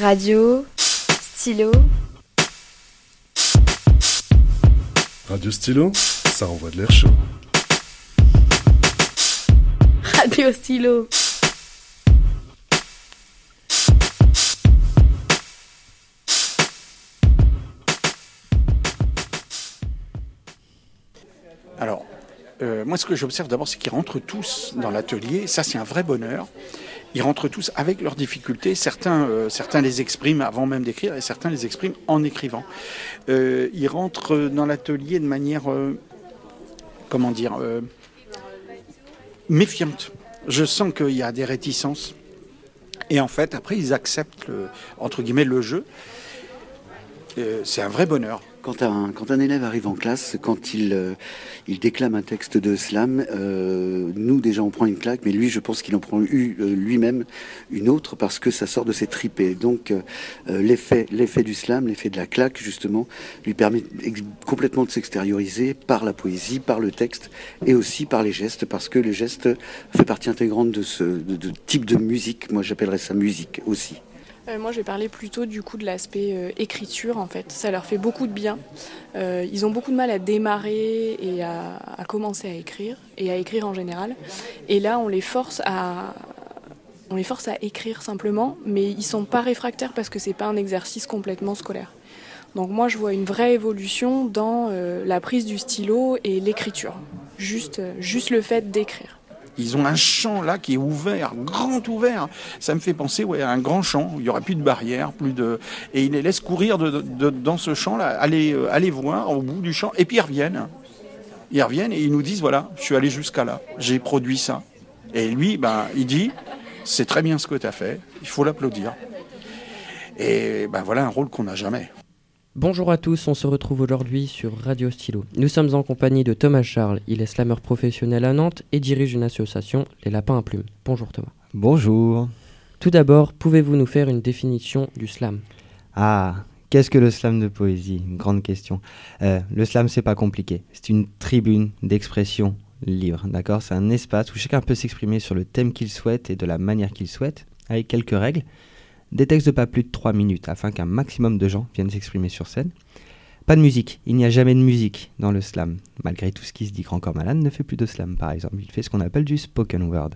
Radio, stylo. Radio Stylo, ça envoie de l'air chaud. Radio stylo. Alors, euh, moi, ce que j'observe d'abord, c'est qu'ils rentrent tous dans l'atelier. Ça, c'est un vrai bonheur. Ils rentrent tous avec leurs difficultés. Certains, euh, certains les expriment avant même d'écrire et certains les expriment en écrivant. Euh, ils rentrent dans l'atelier de manière, euh, comment dire, méfiante. Je sens qu'il y a des réticences. Et en fait, après, ils acceptent, le- entre guillemets, le jeu. C'est un vrai bonheur. Quand un, quand un élève arrive en classe, quand il, euh, il déclame un texte de slam, euh, nous déjà on prend une claque, mais lui je pense qu'il en prend eu, euh, lui-même une autre parce que ça sort de ses tripes. Donc l'effet, du slam, l'effet de la claque justement, lui permet complètement de s'extérioriser par la poésie, par le texte et aussi par les gestes, parce que le geste fait partie intégrante de ce de type de musique. Moi j'appellerais ça musique aussi. Euh, moi, je vais parler plutôt du coup de l'aspect euh, écriture en fait. Ça leur fait beaucoup de bien. Euh, ils ont beaucoup de mal à démarrer et à, à commencer à écrire et à écrire en général. Et là, on les force à on les force à écrire simplement, mais ils sont pas réfractaires parce que c'est pas un exercice complètement scolaire. Donc moi, je vois une vraie évolution dans euh, la prise du stylo et l'écriture. Juste, juste le fait d'écrire. Ils ont un champ là qui est ouvert, grand ouvert. Ça me fait penser ouais, à un grand champ il n'y aura plus de barrières, plus de. Et ils les laissent courir de, de- dans ce champ-là, aller, euh, aller voir au bout du champ, et puis ils reviennent. Ils reviennent et ils nous disent voilà, je suis allé jusqu'à là, j'ai produit ça. Et lui, ben, il dit c'est très bien ce que tu as fait, il faut l'applaudir. Et ben voilà un rôle qu'on n'a jamais. Bonjour à tous, on se retrouve aujourd'hui sur Radio Stylo. Nous sommes en compagnie de Thomas Charles, il est slameur professionnel à Nantes et dirige une association, Les Lapins à Plumes. Bonjour Thomas. Bonjour. Tout d'abord, pouvez-vous nous faire une définition du slam? Ah, qu'est-ce que le slam de poésie? Une grande question. Euh, le slam, c'est pas compliqué. C'est une tribune d'expression libre, d'accord? C'est un espace où chacun peut s'exprimer sur le thème qu'il souhaite et de la manière qu'il souhaite, avec quelques règles. Des textes de pas plus de 3 minutes afin qu'un maximum de gens viennent s'exprimer sur scène. Pas de musique, il n'y a jamais de musique dans le slam. Malgré tout ce qui se dit, Grand Corps Malade ne fait plus de slam par exemple, il fait ce qu'on appelle du spoken word.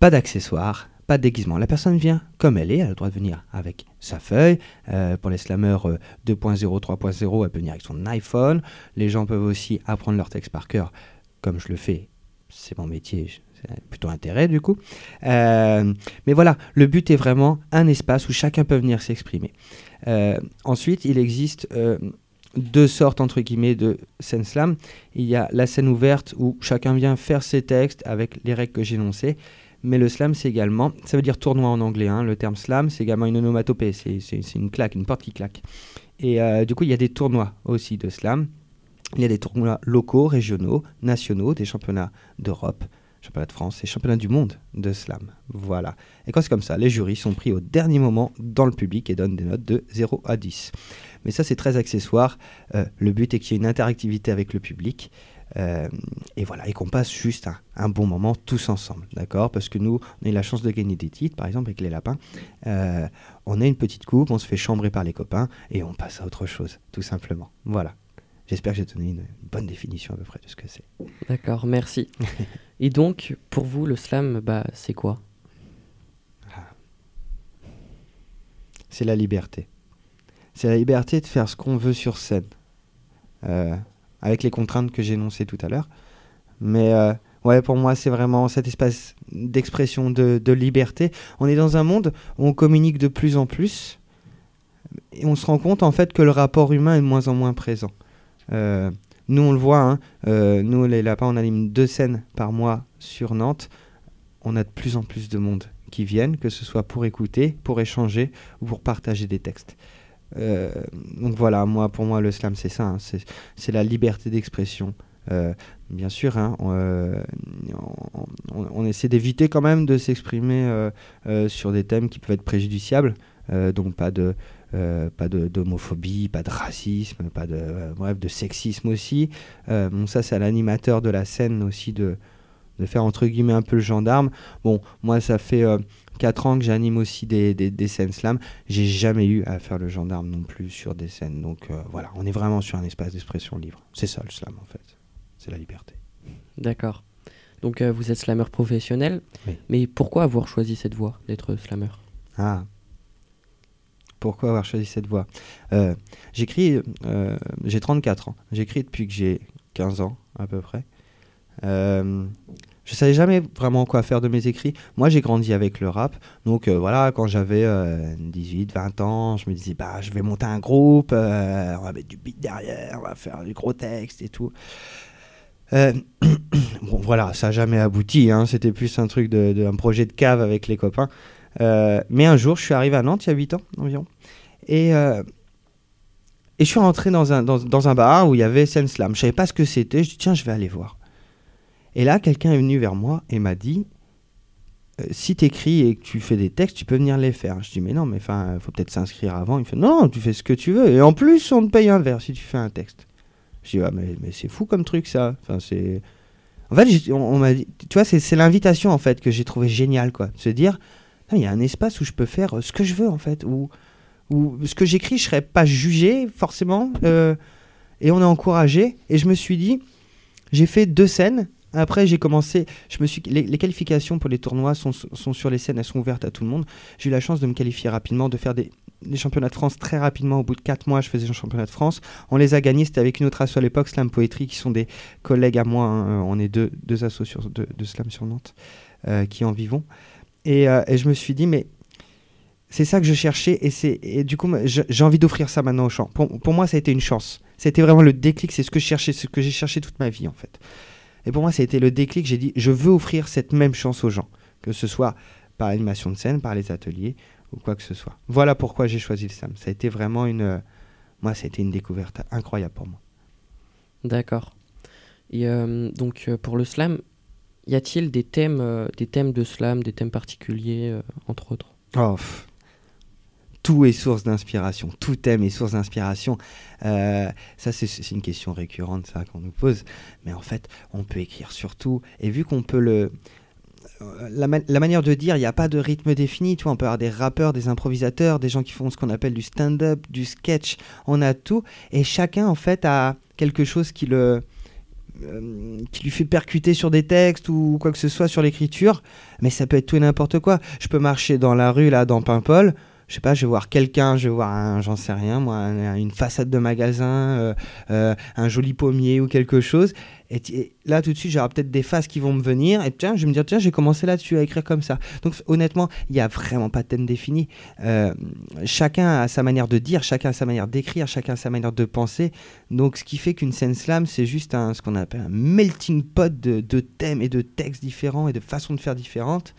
Pas d'accessoires, pas de déguisement. La personne vient comme elle est, elle a le droit de venir avec sa feuille. Euh, pour les slammeurs euh, 2.0, 3.0, elle peut venir avec son iPhone. Les gens peuvent aussi apprendre leur texte par cœur, comme je le fais. C'est mon métier, plutôt intérêt du coup. Euh, mais voilà, le but est vraiment un espace où chacun peut venir s'exprimer. Euh, ensuite, il existe euh, deux sortes entre guillemets de scène slam. Il y a la scène ouverte où chacun vient faire ses textes avec les règles que j'ai énoncées. Mais le slam, c'est également, ça veut dire tournoi en anglais. hein. Le terme slam, c'est également une onomatopée. C'est une claque, une porte qui claque. Et du coup, il y a des tournois aussi de slam. Il y a des tournois locaux, régionaux, nationaux, des championnats d'Europe, championnats de France et championnats du monde de slam. Voilà. Et quand c'est comme ça, les jurys sont pris au dernier moment dans le public et donnent des notes de 0 à 10. Mais ça, c'est très accessoire. Euh, le but est qu'il y ait une interactivité avec le public. Euh, et voilà, et qu'on passe juste un, un bon moment tous ensemble, d'accord? Parce que nous, on a eu la chance de gagner des titres, par exemple avec les lapins. Euh, on a une petite coupe, on se fait chambrer par les copains et on passe à autre chose, tout simplement. Voilà. J'espère que j'ai donné une bonne définition à peu près de ce que c'est. D'accord, merci. et donc, pour vous, le slam, bah, c'est quoi? C'est la liberté. C'est la liberté de faire ce qu'on veut sur scène, Euh, avec les contraintes que j'ai énoncées tout à l'heure. Mais euh, ouais, pour moi, c'est vraiment cet espace d'expression, de, de liberté. On est dans un monde où on communique de plus en plus, et on se rend compte en fait que le rapport humain est de moins en moins présent. Euh, nous, on le voit, hein, euh, nous, les lapins, on anime deux scènes par mois sur Nantes. On a de plus en plus de monde qui viennent, que ce soit pour écouter, pour échanger ou pour partager des textes. Euh, donc voilà, moi, pour moi, le slam, c'est ça, hein, c'est la liberté d'expression. Bien sûr, hein, on, on- essaie d'éviter quand même de s'exprimer sur des thèmes qui peuvent être préjudiciables, donc pas de euh, pas de- d'homophobie, pas de racisme, pas de euh, bref de sexisme aussi. Euh, bon, ça, c'est à l'animateur de la scène aussi de de faire entre guillemets un peu le gendarme. Bon, moi, ça fait 4 ans que j'anime aussi des, des, des, scènes slam. J'ai jamais eu à faire le gendarme non plus sur des scènes. Donc voilà, on est vraiment sur un espace d'expression libre. C'est ça le slam en fait. C'est la liberté. D'accord. Donc vous êtes slammer professionnel. Oui. Mais pourquoi avoir choisi cette voie d'être slammer Ah, pourquoi avoir choisi cette voie euh, J'écris, euh, j'ai 34 ans, j'écris depuis que j'ai 15 ans à peu près. Euh, je savais jamais vraiment quoi faire de mes écrits. Moi, j'ai grandi avec le rap. Donc euh, voilà, quand j'avais 18, 20 ans, je me disais, bah, je vais monter un groupe, on va mettre du beat derrière, on va faire du gros texte et tout. bon, voilà, ça n'a jamais abouti. Hein. C'était plus un truc de, de, un projet de cave avec les copains. Mais un jour, je suis arrivé à Nantes il y a 8 ans environ. Et, euh, et je suis rentré dans un, dans, un bar où il y avait Sen Slam. Je savais pas ce que c'était. Je dis, tiens, je vais aller voir. Et là, quelqu'un est venu vers moi et m'a dit, euh, si tu écris et que tu fais des textes, tu peux venir les faire. Je dis, mais non, mais enfin, faut peut-être s'inscrire avant. Il fait, non, tu fais ce que tu veux. Et en plus, on te paye un verre si tu fais un texte. Je dis, ah, mais, mais c'est fou comme truc, ça. Enfin, c'est... En fait, on, m'a dit, tu vois, c'est l'invitation, en fait, que j'ai trouvé génial, quoi. Se dire, il y a un espace où je peux faire ce que je veux en fait, où, où ce que j'écris, je serais pas jugé forcément, euh, et on est encouragé. Et je me suis dit, j'ai fait deux scènes. Après, j'ai commencé. Je me suis. Les, qualifications pour les tournois sont, sur les scènes, elles sont ouvertes à tout le monde. J'ai eu la chance de me qualifier rapidement, de faire des, championnats de France très rapidement. Au bout de quatre mois, je faisais un championnat de France. On les a gagnés. C'était avec une autre asso à l'époque, Slam Poetry, qui sont des collègues à moi. Hein. On est deux, deux assos de, Slam sur Nantes euh, qui en vivons. Euh, et, je me suis dit, mais c'est ça que je cherchais. Et, et du coup, j'ai envie d'offrir ça maintenant au chant. Pour, pour, moi, ça a été une chance. C'était vraiment le déclic. C'est ce que je cherchais, ce que j'ai cherché toute ma vie, en fait. Et pour moi, ça a été le déclic. J'ai dit, je veux offrir cette même chance aux gens. Que ce soit par l'animation de scène, par les ateliers ou quoi que ce soit. Voilà pourquoi j'ai choisi le SAM. Ça a été vraiment une. Moi, ça a été une découverte incroyable pour moi. D'accord. Et euh, donc, euh, pour le slam, y a-t-il des thèmes, euh, des thèmes de slam, des thèmes particuliers, entre autres? Oh, pff. Tout est source d'inspiration, tout thème est source d'inspiration. Euh, ça, c'est une question récurrente, ça, qu'on nous pose. Mais en fait, on peut écrire sur tout. Et vu qu'on peut le. La, ma la, manière de dire, il n'y a pas de rythme défini. Tu vois, on peut avoir des rappeurs, des improvisateurs, des gens qui font ce qu'on appelle du stand-up, du sketch. On a tout. Et chacun, en fait, a quelque chose qui le euh, qui lui fait percuter sur des textes ou quoi que ce soit sur l'écriture, mais ça peut être tout et n'importe quoi. Je peux marcher dans la rue, là, dans Paimpol, je sais pas, je vais voir quelqu'un, je vais voir j'en sais rien, moi, un, une façade de magasin, euh, euh, un joli pommier ou quelque chose. Et, là, tout de suite, j'aurai peut-être des phases qui vont me venir. Et tiens, je vais me dire, tiens, j'ai commencé là-dessus à écrire comme ça. Donc, honnêtement, il n'y a vraiment pas de thème défini. Euh, chacun a sa manière de dire, chacun a sa manière d'écrire, chacun a sa manière de penser. Donc, ce qui fait qu'une scène slam, c'est juste ce qu'on appelle un melting pot de thèmes et de textes différents et de façons de faire différentes.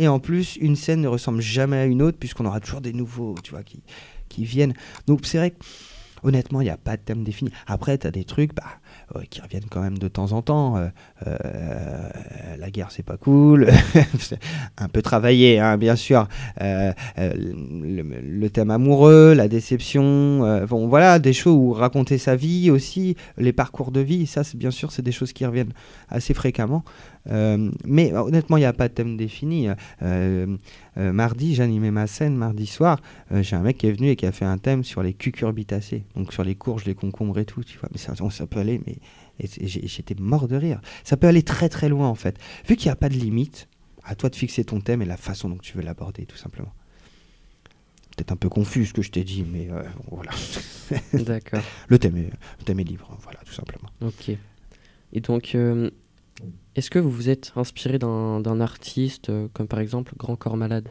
Et en plus, une scène ne ressemble jamais à une autre, puisqu'on aura toujours des nouveaux, tu vois, qui, viennent. Donc c'est vrai que, honnêtement, il n'y a pas de thème défini. Après, tu as des trucs bah, qui reviennent quand même de temps en temps. Euh, euh, la guerre, c'est pas cool. un peu travaillé, hein, bien sûr. Le, le, thème amoureux, la déception. bon, voilà, des choses où raconter sa vie aussi, les parcours de vie, ça, bien sûr, c'est des choses qui reviennent assez fréquemment. Euh, mais honnêtement, il n'y a pas de thème défini. Euh, euh, mardi, j'animais ma scène, mardi soir, j'ai un mec qui est venu et qui a fait un thème sur les cucurbitacées, donc sur les courges, les concombres et tout, tu vois. Mais ça, ça peut aller, mais j'étais mort de rire. Ça peut aller très très loin en fait. Vu qu'il n'y a pas de limite, à toi de fixer ton thème et la façon dont tu veux l'aborder, tout simplement. Peut-être un peu confus ce que je t'ai dit, mais euh, voilà. D'accord. le, thème est, le thème est libre, voilà, tout simplement. Ok. Et donc, euh, est-ce que vous vous êtes inspiré d'un artiste, euh, comme par exemple Grand Corps Malade?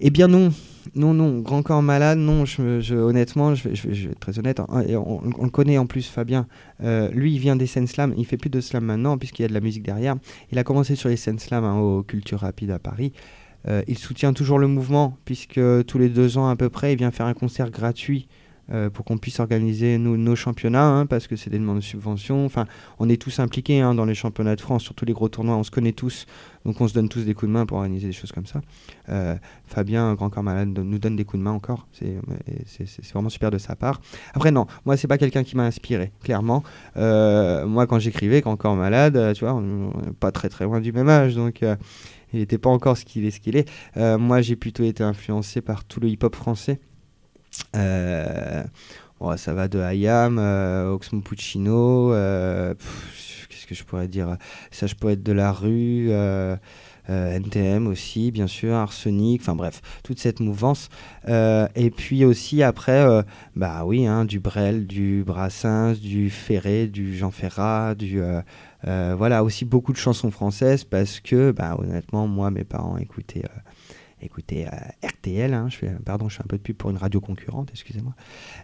Eh bien non, non, non, Grand Corps Malade, non, honnêtement, je, vais être très honnête, hein, on, on, le connaît en plus, Fabien. Euh, lui, il vient des scènes slam, il fait plus de slam maintenant, puisqu'il y a de la musique derrière. Il a commencé sur les scènes slam hein, au Culture Rapide à Paris. Euh, il soutient toujours le mouvement, puisque tous les deux ans à peu près, il vient faire un concert gratuit euh, pour qu'on puisse organiser nos, championnats, hein, parce que c'est des demandes de subventions. Enfin, on est tous impliqués hein, dans les championnats de France, surtout les gros tournois, on se connaît tous, donc on se donne tous des coups de main pour organiser des choses comme ça. Euh, Fabien, Grand Corps Malade, nous donne des coups de main encore, c'est et c'est- vraiment super de sa part. Après, non, moi, c'est pas quelqu'un qui m'a inspiré, clairement. Euh, moi, quand j'écrivais Grand Corps Malade, euh, tu vois, on pas très très loin du même âge, donc euh, il n'était pas encore ce qu'il est. Ce qu'il est. Euh, moi, j'ai plutôt été influencé par tout le hip-hop français. Euh, bon, ça va de Hayam, euh, Oxmo Puccino, euh, qu'est-ce que je pourrais dire? Pourrais être de la rue, euh, euh, NTM aussi, bien sûr, Arsenic, enfin bref, toute cette mouvance. Euh, et puis aussi après, euh, bah oui, hein, du Brel, du Brassens, du Ferré, du Jean Ferrat, du... euh, euh, voilà, aussi beaucoup de chansons françaises parce que, bah, honnêtement, moi, mes parents écoutaient, écoutaient euh, RTL. hein, pardon, je fais un peu de pub pour une radio concurrente, excusez-moi.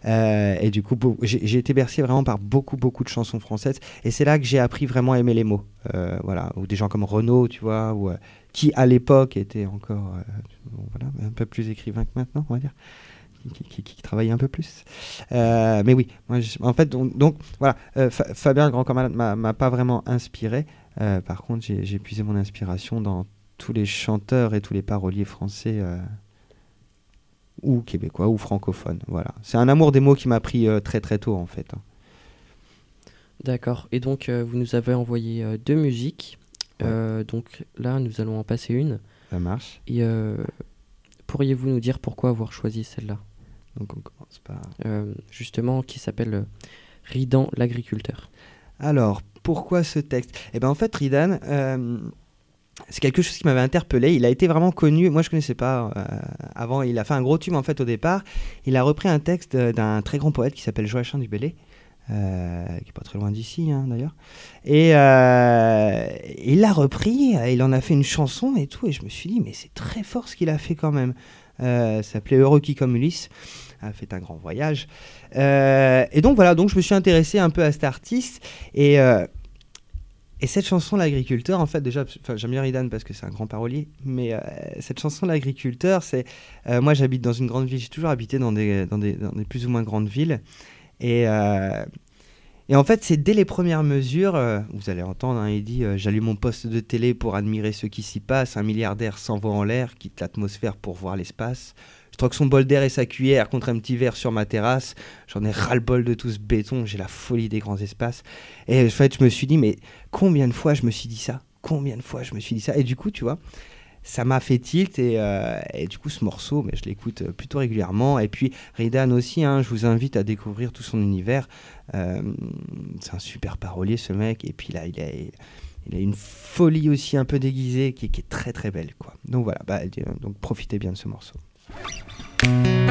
Euh, et du coup, j'ai été bercé vraiment par beaucoup, beaucoup de chansons françaises. Et c'est là que j'ai appris vraiment à aimer les mots. Euh, voilà, ou des gens comme Renaud, tu vois, ou, euh, qui à l'époque était encore un peu plus écrivain que maintenant, on va dire. Qui, qui, travaillait un peu plus. Mais oui, moi, en fait, donc, voilà, Fa- Fabien Grand Corps Malade m'a pas vraiment inspiré. Par contre, j'ai puisé mon inspiration dans tous les chanteurs et tous les paroliers français euh, ou québécois ou francophones. Voilà, c'est un amour des mots qui m'a pris euh, très très tôt en fait. hein. D'accord. Et donc, euh, vous nous avez envoyé deux musiques. Ouais. Donc là, nous allons en passer une. Ça marche. Et pourriez-vous nous dire pourquoi avoir choisi celle-là? Donc on commence par. Justement, qui s'appelle Ridan l'agriculteur. Alors, pourquoi ce texte? Eh bien, en fait, Ridan, c'est quelque chose qui m'avait interpellé. Il a été vraiment connu. Moi, je connaissais pas euh, avant. Il a fait un gros tube en fait au départ. Il a repris un texte d'un très grand poète qui s'appelle Joachim du Bellay. euh, qui est pas très loin d'ici hein, d'ailleurs. Et euh, il l'a repris, il en a fait une chanson et tout, et je me suis dit, mais c'est très fort ce qu'il a fait quand même. Ça s'appelait Heureux qui comme Ulysse, a fait un grand voyage. Et donc voilà, donc je me suis intéressé un peu à cet artiste, et, et cette chanson, L'agriculteur, en fait, déjà, j'aime bien Ridan parce que c'est un grand parolier, mais euh, cette chanson, L'agriculteur, c'est. euh, moi, j'habite dans une grande ville, j'ai toujours habité dans des, dans, des, dans des plus ou moins grandes villes. Et, euh, et en fait, c'est dès les premières mesures, vous allez entendre, hein, il dit J'allume mon poste de télé pour admirer ce qui s'y passe. Un milliardaire s'envoie en l'air, quitte l'atmosphère pour voir l'espace. Je troque son bol d'air et sa cuillère contre un petit verre sur ma terrasse. J'en ai ras-le-bol de tout ce béton, j'ai la folie des grands espaces. Et en fait, je me suis dit Mais combien de fois je me suis dit ça? Combien de fois je me suis dit ça? Et du coup, tu vois, ça m'a fait tilt et, euh, du coup ce morceau je l'écoute euh, plutôt régulièrement. Et puis Ridan aussi hein, je vous invite à découvrir tout son univers. Euh, c'est un super parolier ce mec. Et puis là il a, une folie aussi un peu déguisée qui, est très très belle quoi. Donc voilà bah, donc profitez bien de ce morceau Música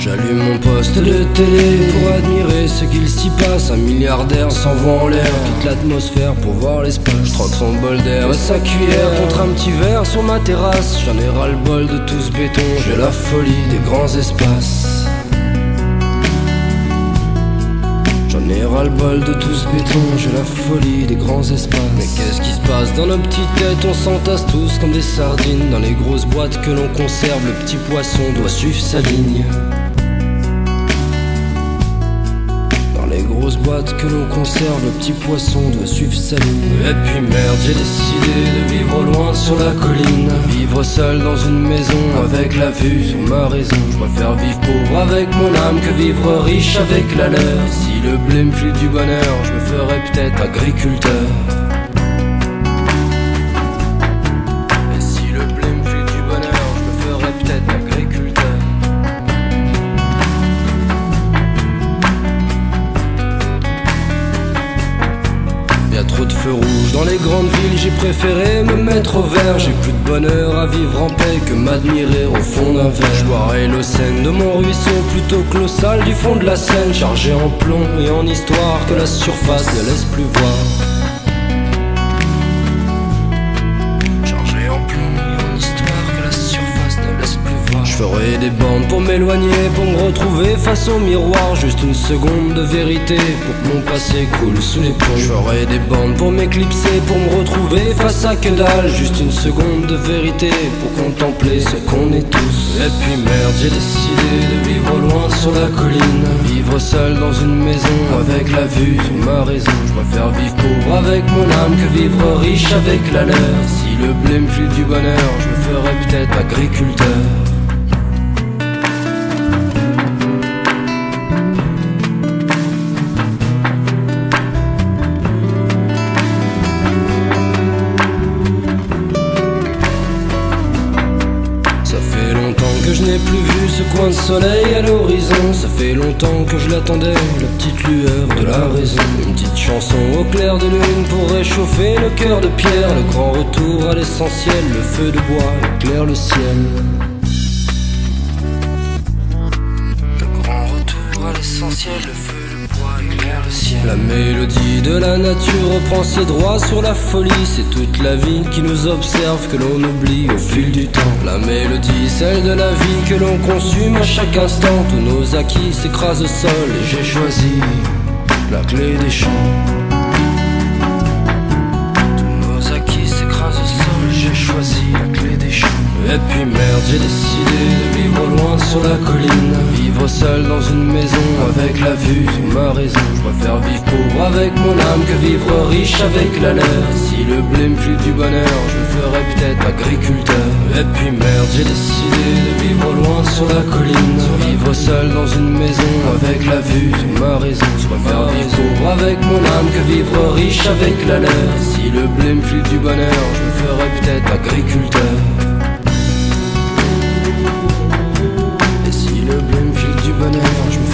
J'allume mon poste de télé pour admirer ce qu'il s'y passe. Un milliardaire s'envoie en l'air, quitte l'atmosphère pour voir l'espace. Je troque son bol d'air sa cuillère contre un petit verre sur ma terrasse. J'en ai ras le bol de tout ce béton, j'ai la folie des grands espaces. J'en ai ras le bol de tout ce béton, j'ai la folie des grands espaces. Mais qu'est-ce qui se passe dans nos petites têtes? On s'entasse tous comme des sardines dans les grosses boîtes que l'on conserve. Le petit poisson doit suivre sa ligne. Grosses boîtes que l'on conserve, le petit poisson doit suivre sa ligne. Et puis merde, j'ai décidé de vivre loin sur la colline. Vivre seul dans une maison avec la vue sur ma raison. Je préfère vivre pauvre avec mon âme que vivre riche avec la leur. Si le blé me du bonheur, je me ferais peut-être agriculteur. J'ai préféré me mettre au vert. J'ai plus de bonheur à vivre en paix que m'admirer au fond d'un verre. Je le Seine de mon ruisseau plutôt que du fond de la Seine, chargé en plomb et en histoire que la surface ne laisse plus voir. Ferai des bandes pour m'éloigner, pour me retrouver face au miroir. Juste une seconde de vérité pour que mon passé coule sous les ponts. Je ferai des bandes pour m'éclipser, pour me retrouver face à que dalle. Juste une seconde de vérité pour contempler ce qu'on est tous. Et puis merde, j'ai décidé de vivre loin sur la colline. Vivre seul dans une maison avec la vue sur ma raison. Je préfère vivre pauvre avec mon âme que vivre riche avec la leur. Si le blé me file du bonheur, je me ferais peut-être agriculteur. Coin de soleil à l'horizon. Ça fait longtemps que je l'attendais, la petite lueur de la raison. Une petite chanson au clair de lune pour réchauffer le cœur de pierre. Le grand retour à l'essentiel, le feu de bois éclaire le ciel. Le grand retour à l'essentiel, le feu La mélodie de la nature reprend ses droits sur la folie. C'est toute la vie qui nous observe, que l'on oublie au fil du temps. La mélodie, celle de la vie que l'on consume à chaque instant. Tous nos acquis s'écrasent au sol et j'ai choisi la clé des champs. Tous nos acquis s'écrasent au sol, j'ai choisi la clé des champs. Et puis merde, j'ai décidé de vivre loin sur la colline. Vivre seul dans une maison avec la vue sur ma raison. Je préfère vivre pauvre avec mon âme que vivre riche avec la leur. Si le blé me file du bonheur, je me ferais peut-être agriculteur. Et puis merde, j'ai décidé de vivre loin sur la colline. Vivre seul dans une maison avec la vue sur ma raison. Je préfère vivre pauvre avec mon âme que vivre riche avec la leur. Si le blé me file du bonheur, je me ferais peut-être agriculteur. Bonheur, je me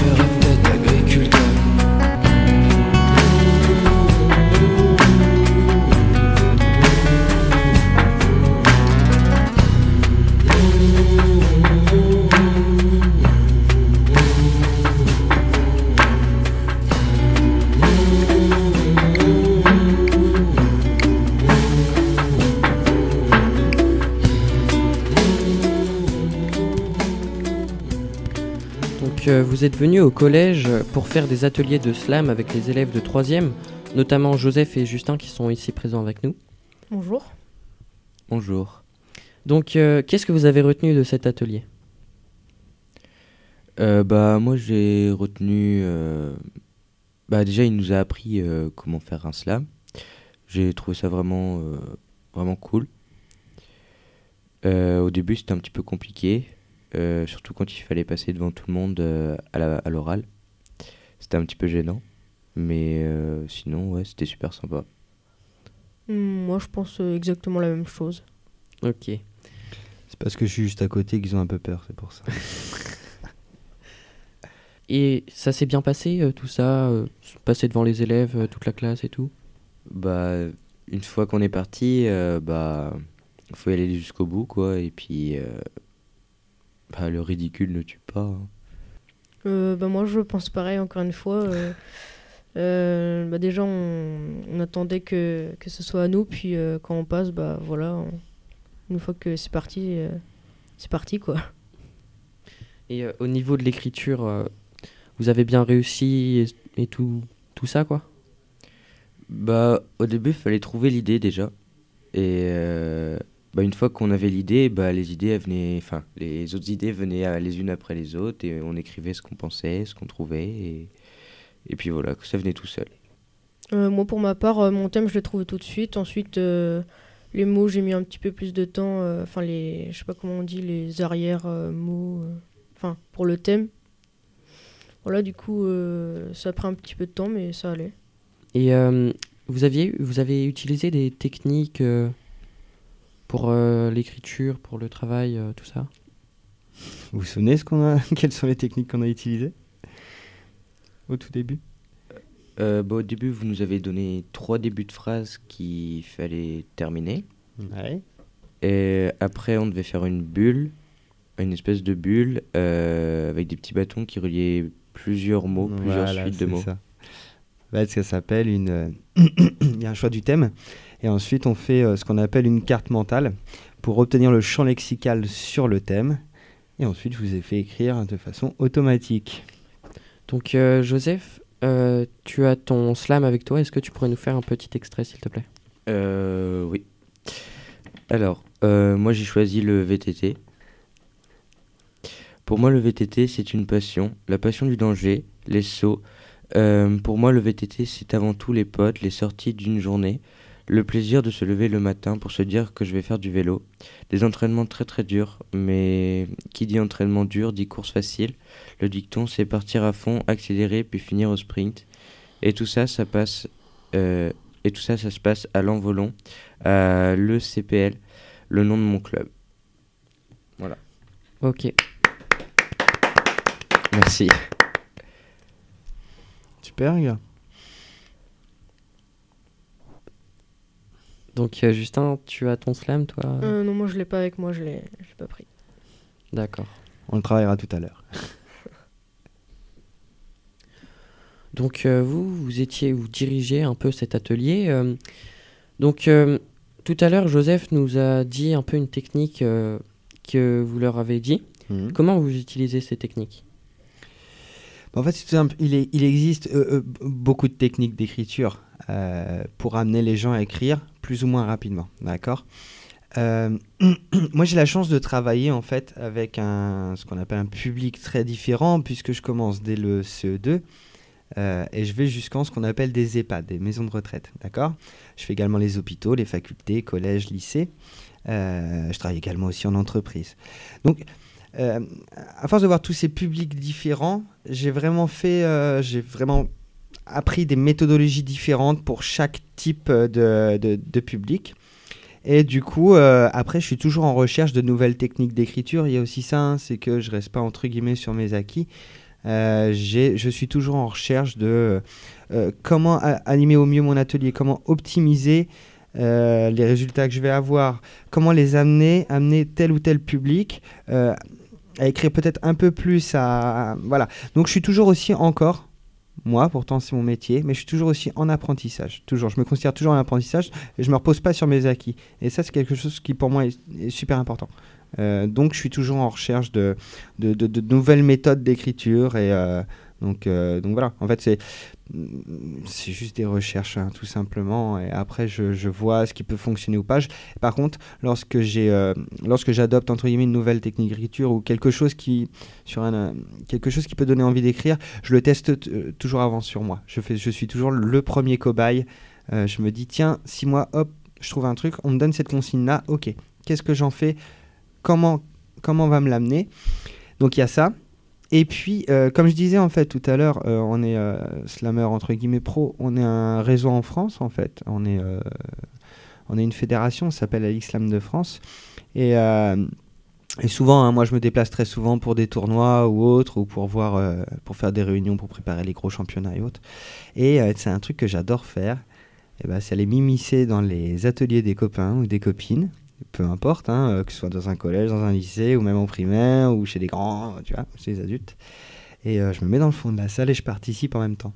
vous êtes venu au collège pour faire des ateliers de slam avec les élèves de 3e, notamment Joseph et Justin qui sont ici présents avec nous. Bonjour. Bonjour. Donc euh, qu'est-ce que vous avez retenu de cet atelier? Euh, bah moi j'ai retenu euh, bah déjà il nous a appris euh, comment faire un slam j'ai trouvé ça vraiment euh, vraiment cool Euh, au début c'était un petit peu compliqué euh, surtout quand il fallait passer devant tout le monde euh, à l'oral c'était un petit peu gênant mais euh, sinon ouais c'était super sympa Hmm, moi, je pense euh, exactement la même chose. Ok. C'est parce que je suis juste à côté qu'ils ont un peu peur, c'est pour ça. Et ça s'est bien passé euh, tout ça euh, Passer devant les élèves, euh, toute la classe et tout? Bah une fois qu'on est parti euh, bah faut y aller jusqu'au bout quoi et puis euh, bah, le ridicule ne tue pas hein. Euh, bah, moi, je pense pareil, encore une fois. euh, euh, bah, déjà, on, on attendait que, que ce soit à nous, puis euh, quand on passe, bah voilà, on- une fois que c'est parti, euh, c'est parti quoi. Et euh, au niveau de l'écriture, euh, vous avez bien réussi et, et tout, tout ça quoi? Bah, au début, il fallait trouver l'idée déjà. Et euh, bah, une fois qu'on avait l'idée, bah, les idées elles venaient, enfin, les autres idées venaient euh, les unes après les autres et on écrivait ce qu'on pensait, ce qu'on trouvait et, et puis voilà, ça venait tout seul. Euh, moi, pour ma part, euh, mon thème, je l'ai trouvé tout de suite. Ensuite, euh, les mots, j'ai mis un petit peu plus de temps. euh, Enfin, les, je sais pas comment on dit, les arrières euh, mots. euh, Enfin, pour le thème. Voilà, du coup, euh, ça a pris un petit peu de temps, mais ça allait. Et euh, vous, aviez, vous avez utilisé des techniques euh, pour euh, l'écriture, pour le travail, euh, tout ça Vous vous souvenez ce qu'on a quelles sont les techniques qu'on a utilisées au tout début? Euh, bah, au début, vous nous avez donné trois débuts de phrases qu'il fallait terminer. Ouais. Et après, on devait faire une bulle, une espèce de bulle euh, avec des petits bâtons qui reliaient plusieurs mots, plusieurs Voilà, suites de c'est mots. Ça. Bah, ça s'appelle une. Il y a un choix du thème. Et ensuite, on fait euh, ce qu'on appelle une carte mentale pour obtenir le champ lexical sur le thème. Et ensuite, je vous ai fait écrire de façon automatique. Donc, euh, Joseph, euh, tu as ton slam avec toi. Est-ce que tu pourrais nous faire un petit extrait, s'il te plaît? Euh, oui. Alors, euh, moi j'ai choisi le VTT. Pour moi, le VTT, c'est une passion, la passion du danger, les sauts. Euh, pour moi, le VTT, c'est avant tout les potes, les sorties d'une journée, le plaisir de se lever le matin pour se dire que je vais faire du vélo. Des entraînements très très durs, mais qui dit entraînement dur dit course facile. Le dicton, c'est partir à fond, accélérer, puis finir au sprint. Et tout ça, ça passe. euh, et tout ça, ça se passe à l'envolon, à l'ECPL, le nom de mon club. Ok. Merci. Super, gars. Donc, euh, Justin, tu as ton slam, toi Euh, non, moi je l'ai pas avec moi, je l'ai pas pris. D'accord. On le travaillera tout à l'heure. Donc euh, vous, vous étiez, vous dirigez un peu cet atelier. euh, donc euh, tout à l'heure, Joseph nous a dit un peu une technique euh, que vous leur avez dit. Mhm. Comment vous utilisez ces techniques? En fait, c'est simple. Il, existe euh, euh, beaucoup de techniques d'écriture euh, pour amener les gens à écrire plus ou moins rapidement. D'accord? Moi, j'ai la chance de travailler en fait avec ce qu'on appelle un public très différent puisque je commence dès le CE2 euh, et je vais jusqu'en ce qu'on appelle des EHPAD, des maisons de retraite. D'accord? Je fais également les hôpitaux, les facultés, collèges, lycées. Je travaille également aussi en entreprise. Donc, euh, à force de voir tous ces publics différents, j'ai vraiment fait, euh, j'ai vraiment appris des méthodologies différentes pour chaque type euh, de, de- public. Et du coup, euh, après, je suis toujours en recherche de nouvelles techniques d'écriture. Il y a aussi ça, hein, c'est que je reste pas entre guillemets sur mes acquis. Euh, je suis toujours en recherche de comment animer au mieux mon atelier, comment optimiser les résultats que je vais avoir, comment les amener, amener tel ou tel public à écrire peut-être un peu plus à voilà. Donc je suis toujours aussi encore moi pourtant c'est mon métier mais je suis toujours aussi en apprentissage. Toujours. Je me considère toujours en apprentissage et je me repose pas sur mes acquis. Et ça c'est quelque chose qui pour moi est, super important. Euh, donc je suis toujours en recherche de, de, de- de nouvelles méthodes d'écriture et euh, donc, euh, donc voilà. En fait c'est c'est juste des recherches hein, tout simplement. Et après je, vois ce qui peut fonctionner ou pas. Par contre lorsque j'ai euh, j'adopte entre guillemets une nouvelle technique d'écriture ou quelque chose qui sur un quelque chose qui peut donner envie d'écrire je le teste euh, toujours avant sur moi. Je fais je suis toujours le premier cobaye. Je me dis tiens si moi hop je trouve un truc on me donne cette consigne là ok. Qu'est-ce que j'en fais? Comment comment on va me l'amener? Donc il y a ça et puis, euh, comme je disais en fait tout à l'heure, euh, on est euh, slammer entre guillemets pro. On est un réseau en France en fait. On est, euh, on est une fédération, ça s'appelle Ligue Slam de France. Et, souvent, hein, moi je me déplace très souvent pour des tournois ou autres, ou pour voir, pour faire des réunions, pour préparer les gros championnats et autres. Et c'est un truc que j'adore faire. Et ben, c'est aller m'immiscer dans les ateliers des copains ou des copines peu importe, hein, euh, que ce soit dans un collège, dans un lycée, ou même en primaire, ou chez les grands, tu vois, chez les adultes. Et euh, je me mets dans le fond de la salle et je participe en même temps.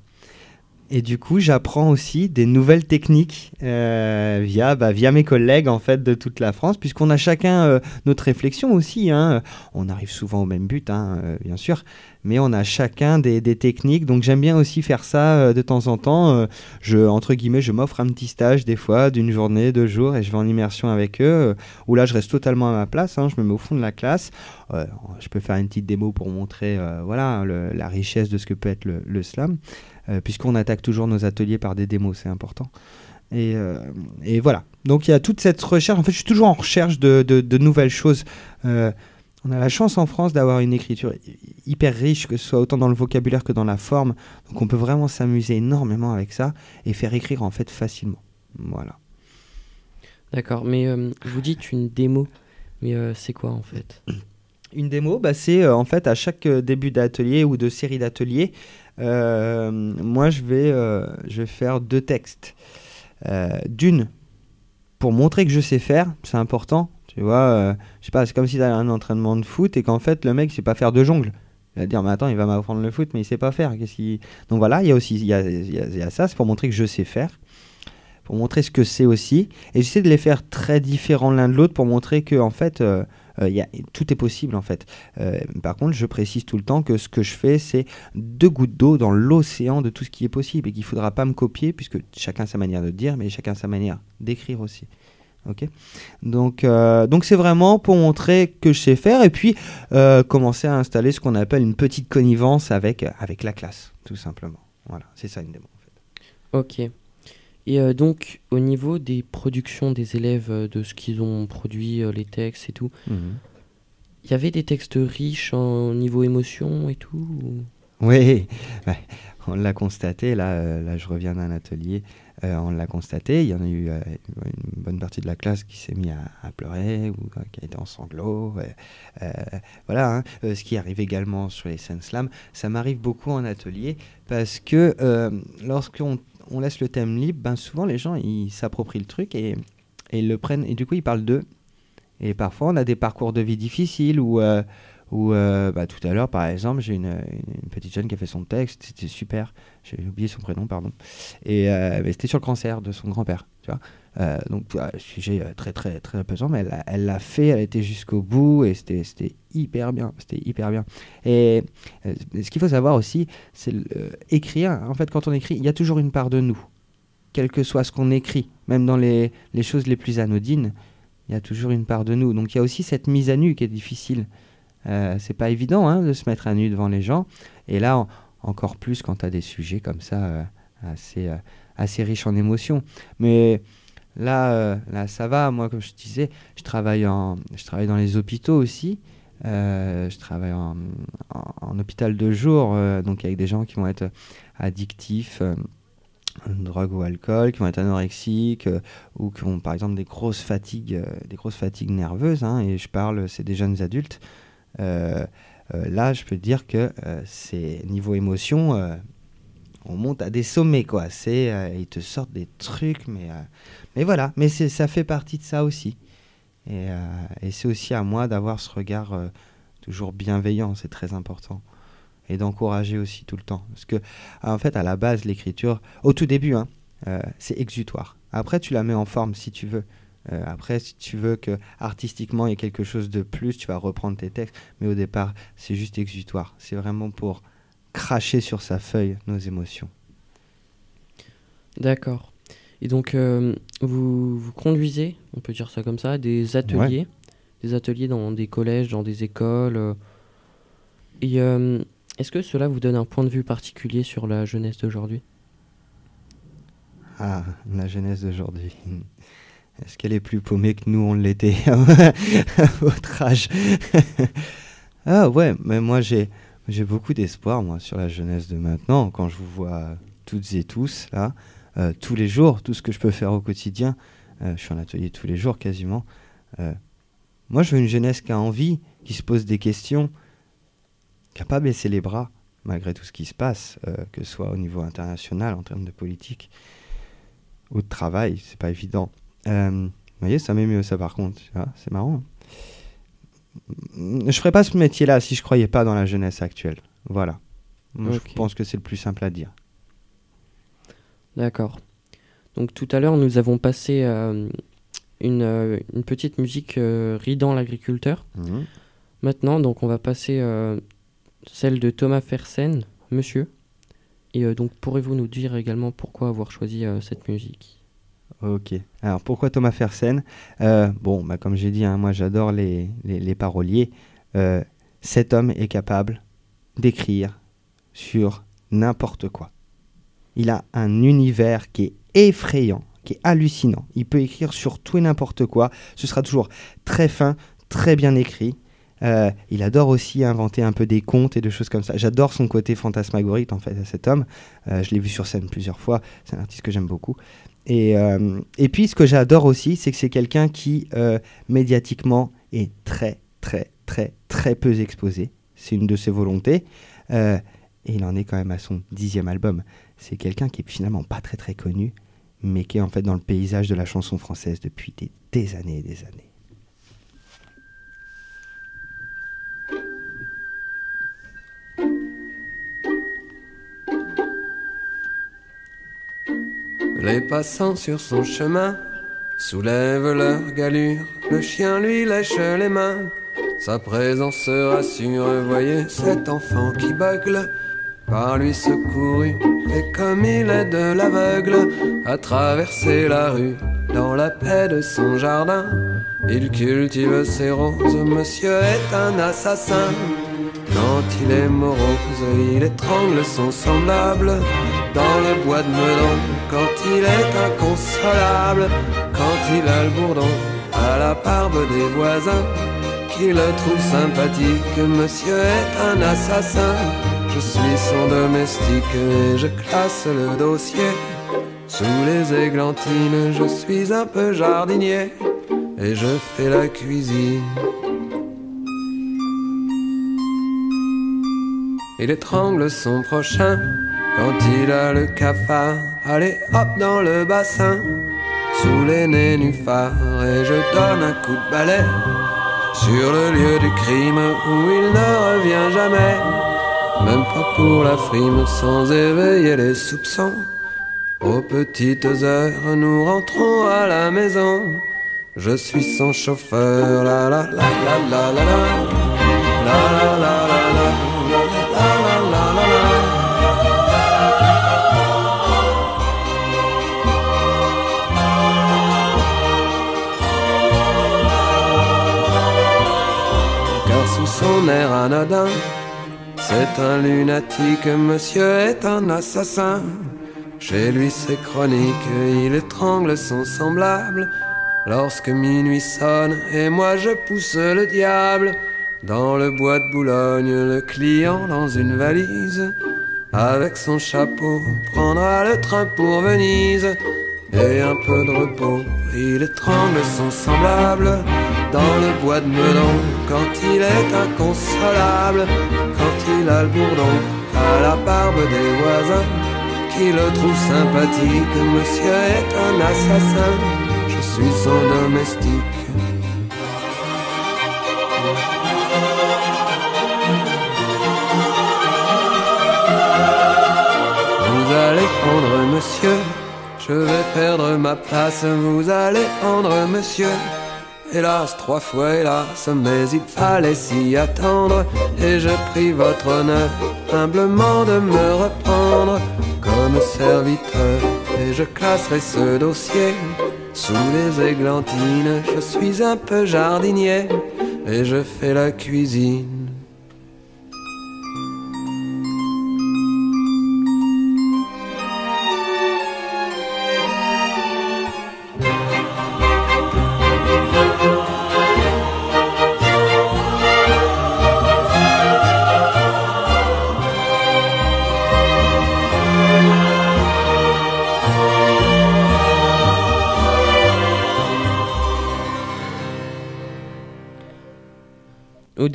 Et du coup, j'apprends aussi des nouvelles techniques euh, via, bah, via mes collègues en fait de toute la France, puisqu'on a chacun euh, notre réflexion aussi. hein. On arrive souvent au même but, hein, euh, bien sûr, mais on a chacun des, techniques. Donc j'aime bien aussi faire ça de temps en temps. Je, entre guillemets, je m'offre un petit stage des fois d'une journée, deux jours, et je vais en immersion avec eux. où là, je reste totalement à ma place. hein, je me mets au fond de la classe. Je peux faire une petite démo pour montrer, voilà, la richesse de ce que peut être le, slam, puisqu'on attaque toujours nos ateliers par des démos, c'est important. Et, euh, et voilà. Donc il y a toute cette recherche. En fait, je suis toujours en recherche de, de- de nouvelles choses. Euh, on a la chance en France d'avoir une écriture hy- hyper riche, que ce soit autant dans le vocabulaire que dans la forme. Donc on peut vraiment s'amuser énormément avec ça et faire écrire en fait facilement. Voilà. D'accord, mais euh, vous dites une démo, mais euh, c'est quoi en fait? Une démo, bah, c'est euh, en fait à chaque euh, début d'atelier ou de série d'ateliers, euh, moi je vais, euh, je vais faire deux textes. Euh, D'une, pour montrer que je sais faire, c'est important. Tu vois, euh, je sais pas, c'est comme si tu un entraînement de foot et qu'en fait le mec sait pas faire de jongle. Il va dire, mais attends, il va m'apprendre le foot, mais il sait pas faire. Qu'est-ce qu'il... Donc voilà, il y a aussi y a, y a- ça, c'est pour montrer que je sais faire, pour montrer ce que c'est aussi. Et j'essaie de les faire très différents l'un de l'autre pour montrer que, en fait, euh, Euh, y a, tout est possible en fait. Euh, par contre, je précise tout le temps que ce que je fais, c'est deux gouttes d'eau dans l'océan de tout ce qui est possible et qu'il ne faudra pas me copier puisque chacun sa manière de dire, mais chacun sa manière d'écrire aussi. Ok, donc euh, donc c'est vraiment pour montrer que je sais faire et puis euh, commencer à installer ce qu'on appelle une petite connivence avec avec la classe, tout simplement. Voilà, c'est ça une démo. Ok. Et euh, donc, au niveau des productions des élèves, euh, de ce qu'ils ont produit, euh, les textes et tout, il y avait des textes riches en niveau émotion et tout ou- Oui, ouais, on l'a constaté. Là, là, je reviens d'un atelier. on l'a constaté. Il y en a eu une bonne partie de la classe qui s'est mis à, à pleurer ou qui a été en sanglots. voilà. hein. Ce qui arrive également sur les scènes slam, ça m'arrive beaucoup en atelier parce que lorsqu'on on laisse le thème libre, ben souvent les gens ils s'approprient le truc et, et ils le prennent et du coup ils parlent d'eux. Et parfois on a des parcours de vie difficiles où euh, ou euh, bah, tout à l'heure, par exemple, j'ai une, petite jeune qui a fait son texte, c'était super. J'ai oublié son prénom, pardon. Et euh, c'était sur le cancer de son grand-père, tu vois. Euh, donc, sujet euh, très, très, très pesant, mais elle l'a- fait, elle été jusqu'au bout et c'était hyper bien. C'était hyper bien. Et ce qu'il faut savoir aussi, c'est écrire. En fait, quand on écrit, il y a toujours une part de nous, quel que soit ce qu'on écrit, même dans les choses les plus anodines, il y a toujours une part de nous. Donc, il y a aussi cette mise à nu qui est difficile. Euh, c'est pas évident hein, de se mettre à nu devant les gens. Et là, en- encore plus quand tu as des sujets comme ça, euh, assez, euh, assez riches en émotions. Mais là, là, ça va. Moi, comme je disais, je travaille, en, je travaille dans les hôpitaux aussi. Je travaille en, en- hôpital de jour, donc avec des gens qui vont être addictifs. drogue ou alcool, qui vont être anorexiques ou qui ont par exemple des grosses fatigues, des grosses fatigues nerveuses. hein, et je parle, c'est des jeunes adultes. Euh, euh, là, je peux dire que euh, c'est niveau émotion, on monte à des sommets quoi. C'est, ils te sortent des trucs, mais mais voilà. Mais ça fait partie de ça aussi. Et, c'est aussi à moi d'avoir ce regard toujours bienveillant. C'est très important. Et d'encourager aussi tout le temps. Parce que, en fait, à la base, l'écriture, au tout début, hein, c'est exutoire. Après, tu la mets en forme si tu veux. Euh, après, si tu veux que artistiquement il y ait quelque chose de plus, tu vas reprendre tes textes. Mais au départ, c'est juste exutoire. C'est vraiment pour cracher sur sa feuille nos émotions. D'accord. Et donc, euh, vous, vous conduisez, on peut dire ça comme ça, des ateliers, des ateliers dans des collèges, dans des écoles. euh. et est-ce que cela vous donne un point de vue particulier sur la jeunesse d'aujourd'hui? Ah, la jeunesse d'aujourd'hui. Est-ce qu'elle est plus paumée que nous, on l'était à votre âge Ah ouais, mais moi j'ai beaucoup d'espoir moi sur la jeunesse de maintenant quand je vous vois toutes et tous là euh, tous les jours tout ce que je peux faire au quotidien. Euh, je suis en atelier tous les jours quasiment. Euh, moi je veux une jeunesse qui a envie qui se pose des questions qui n'a pas baissé les bras malgré tout ce qui se passe que ce soit au niveau international en termes de politique. Ou de travail c'est pas évident euh, vous voyez ça m'émeut ça par contre c'est marrant je ferais pas ce métier-là si je croyais pas dans la jeunesse actuelle. Voilà. Moi. Je pense que c'est le plus simple à dire. D'accord. Donc tout à l'heure, nous avons passé euh, une, euh, une petite musique euh, ridant l'agriculteur. Mhm. Maintenant, donc on va passer celle de Thomas Fersen, Monsieur. Et donc pourrez-vous nous dire également pourquoi avoir choisi cette musique? Ok. Alors pourquoi Thomas Fersen? Euh, Bon, bah, comme j'ai dit, hein, moi j'adore les, paroliers. Euh, cet homme est capable d'écrire sur n'importe quoi. Il a un univers qui est effrayant, qui est hallucinant. Il peut écrire sur tout et n'importe quoi. Ce sera toujours très fin, très bien écrit. Euh, il adore aussi inventer un peu des contes et des choses comme ça. J'adore son côté fantasmagorique en fait à cet homme. Je l'ai vu sur scène plusieurs fois. C'est un artiste que j'aime beaucoup. Et, euh, et puis ce que j'adore aussi, c'est que c'est quelqu'un qui euh, médiatiquement est très très très très peu exposé. C'est une de ses volontés. Euh, et il en est quand même à son dixième album. C'est quelqu'un qui est finalement pas très très connu, mais qui est en fait dans le paysage de la chanson française depuis des, des années et des années. Les passants sur son chemin soulèvent leur galure. Le chien lui lèche les mains Sa présence rassure, voyez cet enfant qui bugle par lui secouru, et comme il est de l'aveugle, à traverser la rue, dans la paix de son jardin, il cultive ses roses, monsieur est un assassin. Quand il est morose, il étrangle son semblable dans le bois de Meudon. Quand il est inconsolable, quand il a le bourdon à la barbe des voisins, qui le trouve sympathique, monsieur est un assassin. Je suis son domestique et je classe le dossier. Sous les églantines, je suis un peu jardinier et je fais la cuisine. Il étrangle son prochain quand il a le cafard. Allez hop dans le bassin, sous les nénuphars, et je donne un coup de balai sur le lieu du crime où il ne revient jamais. Même pas pour la frime, sans éveiller les soupçons. Aux petites heures, nous rentrons à la maison. Je suis son chauffeur, la la la la la la la la la la la Car son air anodin, c'est un lunatique, monsieur est un assassin. Chez lui c'est chronique, il étrangle son semblable. Lorsque minuit sonne et moi je pousse le diable dans le bois de Boulogne, le client dans une valise avec son chapeau prendra le train pour Venise et un peu de repos. Il étrangle son semblable dans le bois de Meudon quand il est inconsolable, quand il a le bourdon à la barbe des voisins qui le trouve sympathique. Monsieur est un assassin, je suis son domestique. Vous allez prendre monsieur, je vais perdre ma place. Vous allez prendre monsieur. Hélas, trois fois hélas, mais il fallait s'y attendre. Et je prie votre honneur humblement de me reprendre comme serviteur. Et je classerai ce dossier sous les églantines. Je suis un peu jardinier et je fais la cuisine.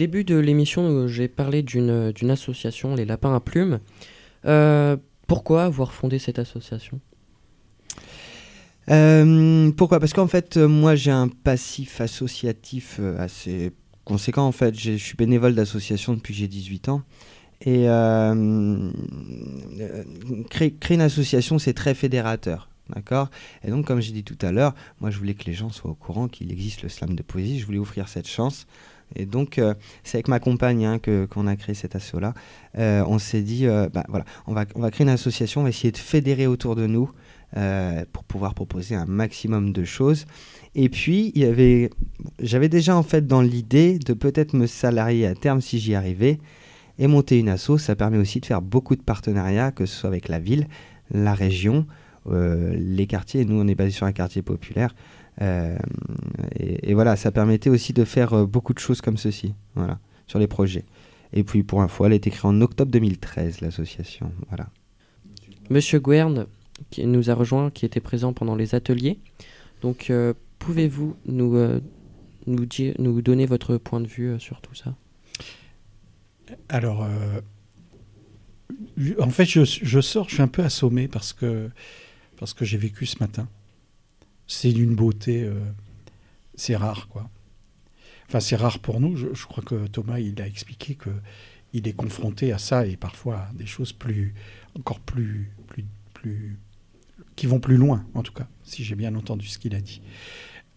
Début de l'émission, euh, j'ai parlé d'une d'une association, les Lapins à Plumes. Euh, pourquoi avoir fondé cette association? Euh, pourquoi? Parce qu'en fait, euh, moi, j'ai un passif associatif euh, assez conséquent. En fait, je suis bénévole d'association depuis j'ai 18 ans. Et euh, euh, créer, créer une association, c'est très fédérateur. D'accord? Et donc, comme j'ai dit tout à l'heure, moi, je voulais que les gens soient au courant qu'il existe le slam de poésie. Je voulais offrir cette chance. Et donc, euh, c'est avec ma compagne hein, que- qu'on a créé cet asso-là. Euh, on s'est dit, euh, bah, voilà, on va, on va créer une association, on va essayer de fédérer autour de nous pour pouvoir proposer un maximum de choses. Et puis, il y avait, j'avais déjà en fait dans l'idée de peut-être me salarier à terme si j'y arrivais et monter une asso. Ça permet aussi de faire beaucoup de partenariats, que ce soit avec la ville, la région, les quartiers. Nous, on est basé sur un quartier populaire. Euh, et, et voilà, ça permettait aussi de faire euh, beaucoup de choses comme ceci, voilà, sur les projets. Et puis, pour info, elle a été créée en octobre 2013, l'association. Voilà. Monsieur Guern, qui nous a rejoint, qui était présent pendant les ateliers. Donc, euh, pouvez-vous nous, euh, nous, dire, nous donner votre point de vue euh, sur tout ça? Alors, euh, en fait, je, je sors, je suis un peu assommé parce que, parce que j'ai vécu ce matin. C'est d'une beauté, euh, c'est rare, quoi. Enfin, c'est rare pour nous. Je, crois que Thomas, il a expliqué que il est confronté à ça et parfois à des choses plus, encore plus, plus, plus, qui vont plus loin, en tout cas, si j'ai bien entendu ce qu'il a dit.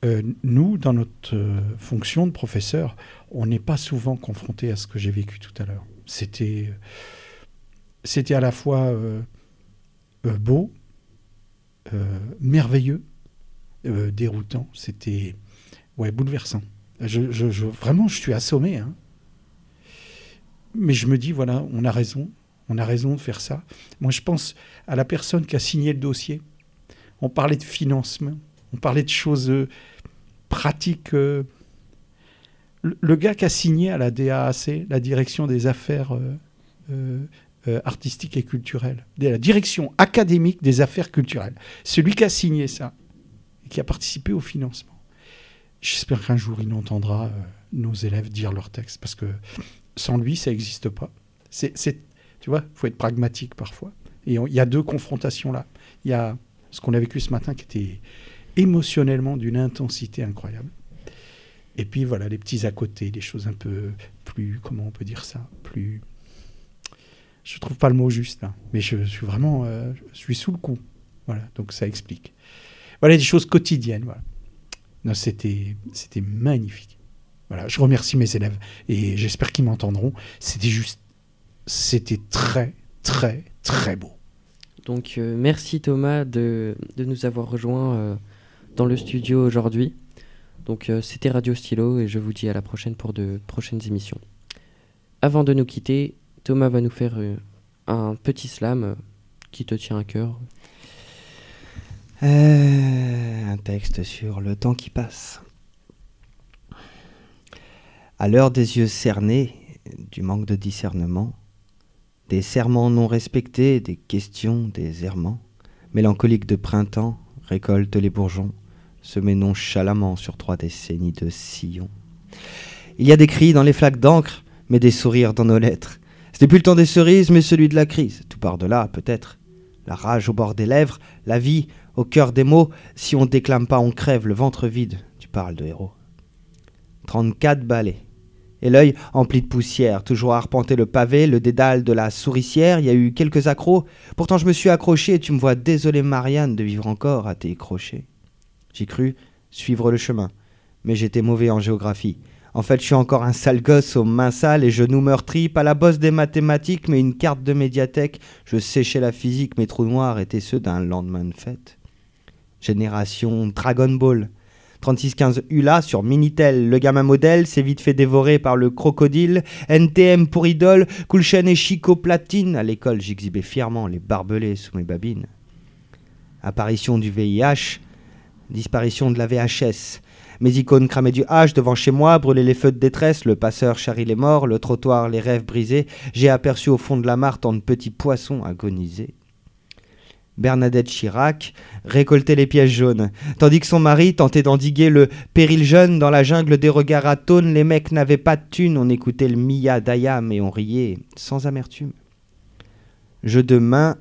euh, nous, dans notre euh, fonction de professeur, on n'est pas souvent confronté à ce que j'ai vécu tout à l'heure. C'était, c'était à la fois beau, merveilleux, euh, déroutant. C'était ouais, bouleversant. Je, je- vraiment, je suis assommé. hein. Mais je me dis, voilà, on a raison. On a raison de faire ça. Moi, je pense à la personne qui a signé le dossier. On parlait de financement. On parlait de choses euh, pratiques. euh. Le, gars qui a signé à la DAAC, la direction des affaires artistiques et culturelles, la direction académique des affaires culturelles, celui qui a signé ça qui a participé au financement. J'espère qu'un jour il entendra euh, nos élèves dire leurs textes parce que sans lui, ça n'existe pas. C'est, tu vois, il faut être pragmatique parfois. Et il y a deux confrontations là. Il y a ce qu'on a vécu ce matin qui était émotionnellement d'une intensité incroyable. Et puis voilà, les petits à côté, des choses un peu plus, comment on peut dire ça, plus... Je trouve pas le mot juste là, mais je, suis vraiment, euh, je suis sous le coup. Voilà, donc ça explique. Voilà des choses quotidiennes. Voilà. C'était, magnifique. Voilà, je remercie mes élèves et j'espère qu'ils m'entendront. C'était juste, c'était très, très, très beau. Donc euh, merci Thomas de, de nous avoir rejoints euh, dans le studio aujourd'hui. Donc euh, c'était Radio Stylo et je vous dis à la prochaine pour de prochaines émissions. Avant de nous quitter, Thomas va nous faire un petit slam qui te tient à cœur. Euh, un texte sur le temps qui passe. À l'heure des yeux cernés, du manque de discernement, des serments non respectés, des questions, des errements, mélancoliques de printemps, récolte les bourgeons, semés nonchalamment sur trois décennies de sillons. Il y a des cris dans les flaques d'encre, mais des sourires dans nos lettres. Ce n'est plus le temps des cerises, mais celui de la crise. Tout part de là, peut-être. La rage au bord des lèvres, la vie au cœur des mots. Si on déclame pas, on crève le ventre vide. Tu parles de héros. 34 balais. Et l'œil empli de poussière, toujours à arpenter le pavé, le dédale de la souricière. Il y a eu quelques accros. Pourtant, je me suis accroché et tu me vois désolé, Marianne, de vivre encore à tes crochets. J'ai cru suivre le chemin, mais j'étais mauvais en géographie. En fait, je suis encore un sale gosse aux mains sales et genoux meurtris, pas la bosse des mathématiques, mais une carte de médiathèque. Je séchais la physique, mes trous noirs étaient ceux d'un lendemain de fête. Génération Dragon Ball. 3615 ULA sur Minitel, le gamin modèle s'est vite fait dévorer par le crocodile. NTM pour idole, Coulchen et Chico platine. À l'école, j'exhibais fièrement les barbelés sous mes babines. Apparition du VIH, disparition de la VHS. Mes icônes cramaient du H devant chez moi, brûlaient les feux de détresse, le passeur charrie les morts, le trottoir les rêves brisés. J'ai aperçu au fond de la mare tant de petits poissons agonisés. Bernadette Chirac récoltait les pièges jaunes, tandis que son mari tentait d'endiguer le péril jeune dans la jungle des regards atones. Les mecs n'avaient pas de thunes, on écoutait le Mia d'Ayam et on riait sans amertume. Jeu de mains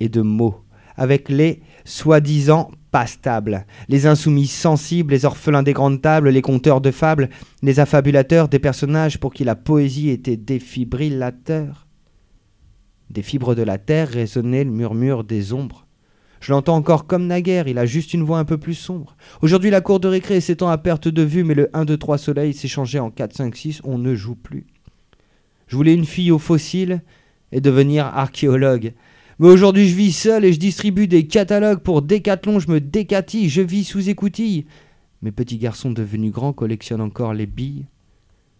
et de mots, avec les soi-disant pas stables, les insoumis sensibles, les orphelins des grandes tables, les conteurs de fables, les affabulateurs des personnages pour qui la poésie était défibrillateur. Des fibres de la terre résonnait le murmure des ombres. Je l'entends encore comme naguère, il a juste une voix un peu plus sombre. Aujourd'hui, la cour de récré s'étend à perte de vue, mais le 1, 2, 3 soleil s'est changé en 4, 5, 6, on ne joue plus. Je voulais une fille aux fossiles et devenir archéologue. Mais aujourd'hui, je vis seul et je distribue des catalogues pour Décathlon, je me décatille, je vis sous écoutille. Mes petits garçons devenus grands collectionnent encore les billes.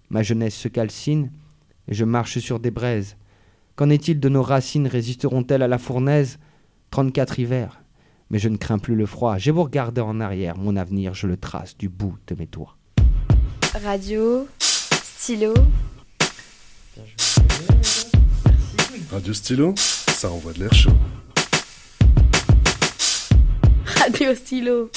Ma jeunesse se calcine et je marche sur des braises. Qu'en est-il de nos racines Résisteront-elles à la fournaise? 34 hivers. Mais je ne crains plus le froid. J'ai beau regarder en arrière, mon avenir, je le trace du bout de mes doigts. Radio, stylo, Radio Stylo, ça envoie de l'air chaud. Radio Stylo.